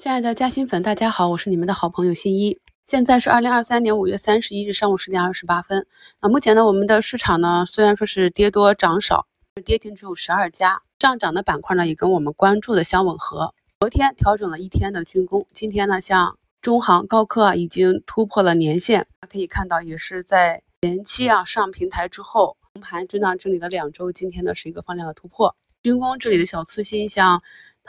亲爱的嘉兴粉，大家好，我是你们的好朋友新一。现在是二零二三年五月三十一日上午十点二十八分。那目前呢，我们的市场呢，虽然说是跌多涨少，跌停只有十二家，上涨的板块呢，也跟我们关注的相吻合。昨天调整了一天的军工，今天呢，像中航、高科啊，已经突破了年线。可以看到，也是在前期啊上平台之后，红盘震荡整理了两周，今天呢是一个放量的突破。军工这里的小次新，像。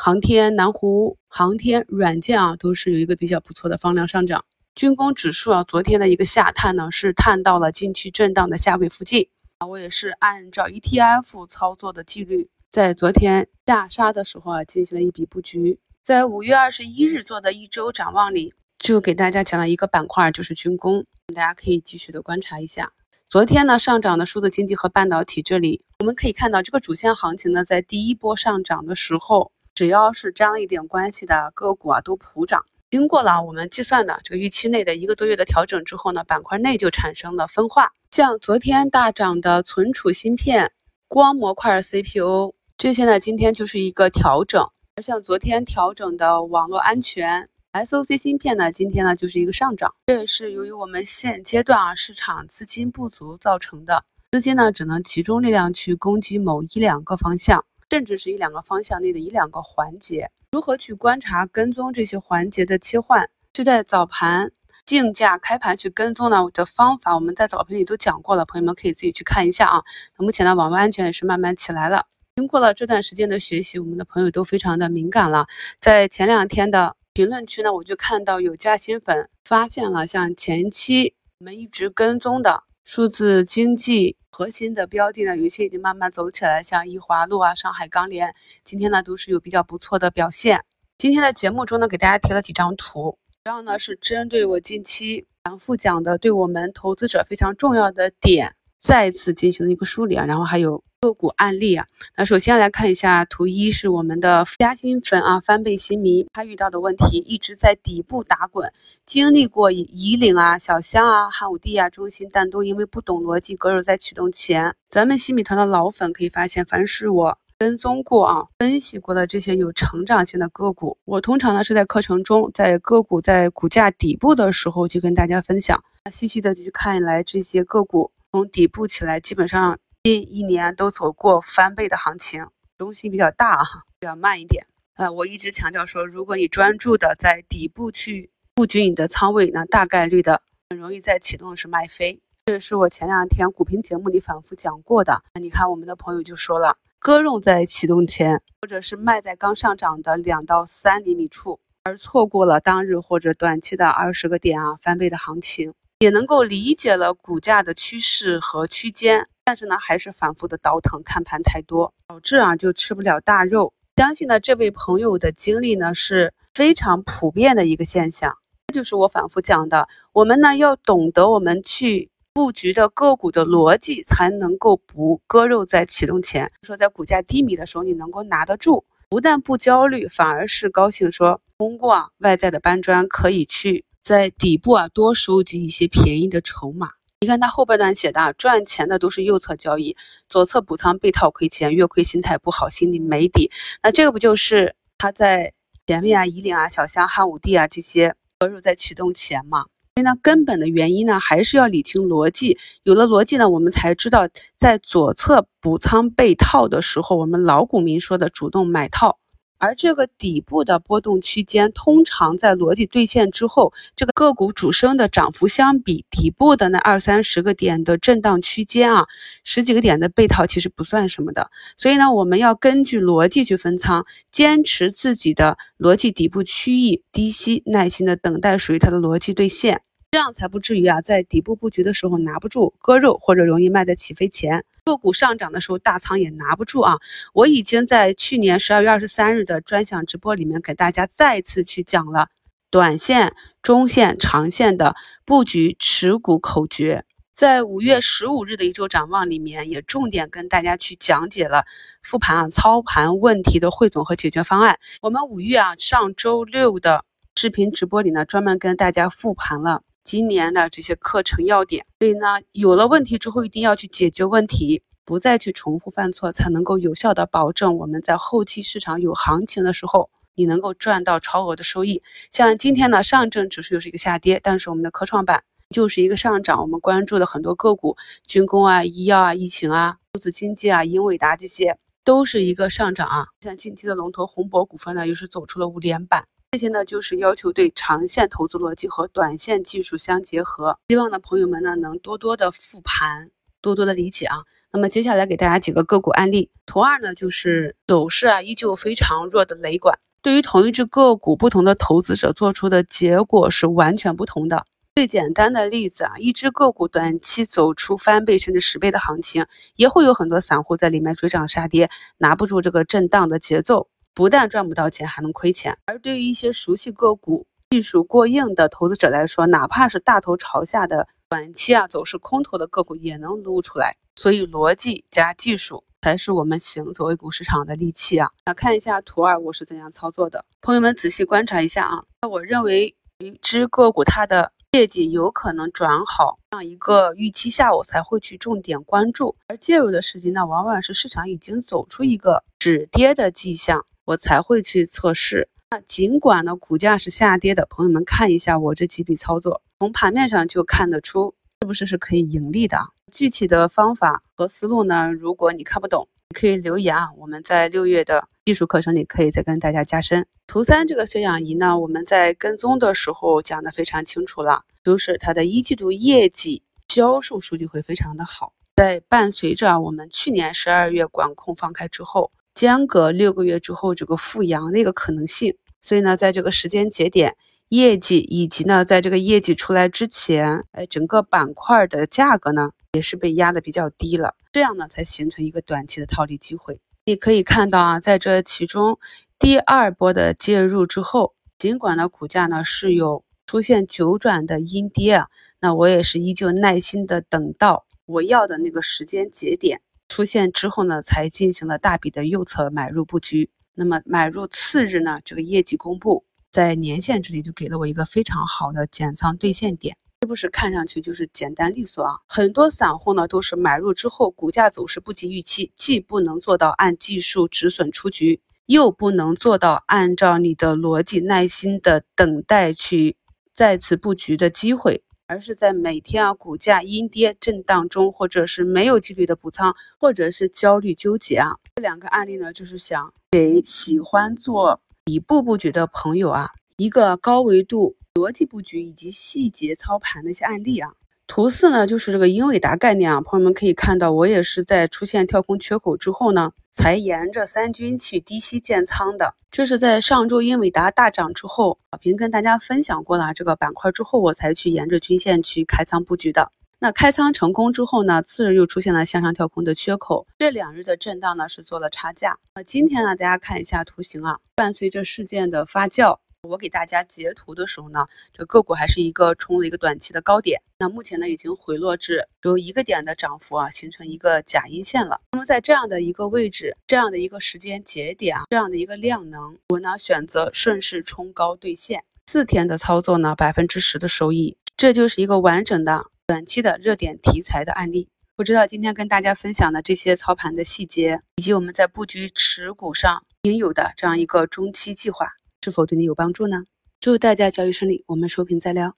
航天、南湖航天软件啊，都是有一个比较不错的放量上涨。军工指数啊，昨天的一个下探呢，是探到了近期震荡的下轨附近啊。我也是按照 ETF 操作的纪律，在昨天下杀的时候啊，进行了一笔布局。在五月二十一日做的一周展望里，就给大家讲了一个板块，就是军工，大家可以继续的观察一下。昨天呢，上涨的数字经济和半导体这里，我们可以看到这个主线行情呢，在第一波上涨的时候。只要是沾了一点关系的个股啊，都普涨。经过了我们计算的这个预期内的一个多月的调整之后呢，板块内就产生了分化。像昨天大涨的存储芯片、光模块 CPU 这些呢，今天就是一个调整。而像昨天调整的网络安全、SOC 芯片呢，今天呢就是一个上涨。这也是由于我们现阶段啊市场资金不足造成的，资金呢只能集中力量去攻击某一两个方向。甚至是一两个方向内的一两个环节，如何去观察跟踪这些环节的切换？就在早盘竞价开盘去跟踪呢？的方法我们在早评里都讲过了，朋友们可以自己去看一下啊。那目前呢，网络安全也是慢慢起来了。经过了这段时间的学习，我们的朋友都非常的敏感了。在前两天的评论区呢，我就看到有加新粉发现了，像前期我们一直跟踪的数字经济。核心的标的呢，有一些已经慢慢走起来，像易华路啊、上海钢联，今天呢都是有比较不错的表现。今天的节目中呢，给大家提了几张图，主要呢是针对我近期反复讲的，对我们投资者非常重要的点，再次进行了一个梳理啊，然后还有。个股案例啊，那首先来看一下图一，是我们的嘉兴粉啊，翻倍新迷，他遇到的问题一直在底部打滚，经历过以岭啊、小香啊、汉武帝啊、中心，但都因为不懂逻辑割肉在启动前。咱们新米团的老粉可以发现，凡是我跟踪过啊、分析过的这些有成长性的个股，我通常呢是在课程中，在个股在股价底部的时候就跟大家分享，细细的去看来这些个股从底部起来，基本上。近一年都走过翻倍的行情，中心比较大哈，比较慢一点。呃，我一直强调说，如果你专注的在底部去布局你的仓位，那大概率的很容易在启动时卖飞。这是我前两天股评节目里反复讲过的。那你看，我们的朋友就说了，割肉在启动前，或者是卖在刚上涨的两到三厘米处，而错过了当日或者短期的二十个点啊翻倍的行情，也能够理解了股价的趋势和区间。但是呢，还是反复的倒腾，看盘太多，导致啊就吃不了大肉。相信呢，这位朋友的经历呢是非常普遍的一个现象。这就是我反复讲的，我们呢要懂得我们去布局的个股的逻辑，才能够不割肉在启动前。说在股价低迷的时候，你能够拿得住，不但不焦虑，反而是高兴。说通过外在的搬砖，可以去在底部啊多收集一些便宜的筹码。你看他后半段写的啊，赚钱的都是右侧交易，左侧补仓被套亏钱，月亏心态不好，心里没底。那这个不就是他在前面啊，夷陵啊、小香、汉武帝啊这些割肉在启动前嘛？所以呢，根本的原因呢，还是要理清逻辑。有了逻辑呢，我们才知道在左侧补仓被套的时候，我们老股民说的主动买套。而这个底部的波动区间，通常在逻辑兑现之后，这个个股主升的涨幅相比底部的那二三十个点的震荡区间啊，十几个点的被套其实不算什么的。所以呢，我们要根据逻辑去分仓，坚持自己的逻辑底部区域低吸，耐心的等待属于它的逻辑兑现。这样才不至于啊，在底部布局的时候拿不住割肉，或者容易卖在起飞前。个股上涨的时候，大仓也拿不住啊。我已经在去年十二月二十三日的专享直播里面给大家再次去讲了短线、中线、长线的布局持股口诀。在五月十五日的一周展望里面，也重点跟大家去讲解了复盘啊、操盘问题的汇总和解决方案。我们五月啊上周六的视频直播里呢，专门跟大家复盘了。今年的这些课程要点，所以呢，有了问题之后，一定要去解决问题，不再去重复犯错，才能够有效的保证我们在后期市场有行情的时候，你能够赚到超额的收益。像今天呢，上证指数又是一个下跌，但是我们的科创板就是一个上涨。我们关注的很多个股，军工啊、医药啊、疫情啊、数字经济啊、英伟达这些都是一个上涨啊。像近期的龙头宏博股份呢，又是走出了五连板。这些呢，就是要求对长线投资逻辑和短线技术相结合。希望呢，朋友们呢能多多的复盘，多多的理解啊。那么接下来给大家几个个股案例。图二呢，就是走势啊依旧非常弱的雷管。对于同一只个股，不同的投资者做出的结果是完全不同的。最简单的例子啊，一只个股短期走出翻倍甚至十倍的行情，也会有很多散户在里面追涨杀跌，拿不住这个震荡的节奏。不但赚不到钱，还能亏钱。而对于一些熟悉个股、技术过硬的投资者来说，哪怕是大头朝下的短期啊走势空头的个股也能撸出来。所以，逻辑加技术才是我们行走 A 股市场的利器啊！那看一下图二，我是怎样操作的？朋友们仔细观察一下啊。那我认为一只个股它的业绩有可能转好，这样一个预期下，我才会去重点关注。而介入的时机呢，往往是市场已经走出一个止跌的迹象。我才会去测试。那尽管呢，股价是下跌的，朋友们看一下我这几笔操作，从盘面上就看得出是不是是可以盈利的。具体的方法和思路呢，如果你看不懂，你可以留言啊，我们在六月的技术课程里可以再跟大家加深。图三这个血氧仪呢，我们在跟踪的时候讲的非常清楚了，就是它的一季度业绩销售数据会非常的好，在伴随着我们去年十二月管控放开之后。间隔六个月之后，这个复阳的一个可能性，所以呢，在这个时间节点，业绩以及呢，在这个业绩出来之前，哎，整个板块的价格呢，也是被压的比较低了，这样呢，才形成一个短期的套利机会。你可以看到啊，在这其中第二波的介入之后，尽管呢，股价呢是有出现九转的阴跌啊，那我也是依旧耐心的等到我要的那个时间节点。出现之后呢，才进行了大笔的右侧买入布局。那么买入次日呢，这个业绩公布在年线这里就给了我一个非常好的减仓兑现点，是不是看上去就是简单利索啊？很多散户呢都是买入之后，股价走势不及预期，既不能做到按技术止损出局，又不能做到按照你的逻辑耐心的等待去再次布局的机会。而是在每天啊股价阴跌震荡中，或者是没有纪律的补仓，或者是焦虑纠结啊。这两个案例呢，就是想给喜欢做底部布局的朋友啊，一个高维度逻辑布局以及细节操盘的一些案例啊。图四呢，就是这个英伟达概念啊，朋友们可以看到，我也是在出现跳空缺口之后呢，才沿着三均去低吸建仓的。这是在上周英伟达大涨之后，小平跟大家分享过了这个板块之后，我才去沿着均线去开仓布局的。那开仓成功之后呢，次日又出现了向上跳空的缺口，这两日的震荡呢是做了差价。那今天呢，大家看一下图形啊，伴随着事件的发酵。我给大家截图的时候呢，这个股还是一个冲了一个短期的高点，那目前呢已经回落至只有一个点的涨幅啊，形成一个假阴线了。那么在这样的一个位置，这样的一个时间节点啊，这样的一个量能，我呢选择顺势冲高兑现，四天的操作呢百分之十的收益，这就是一个完整的短期的热点题材的案例。不知道今天跟大家分享的这些操盘的细节，以及我们在布局持股上应有的这样一个中期计划。是否对你有帮助呢？祝大家交易顺利，我们收评再聊。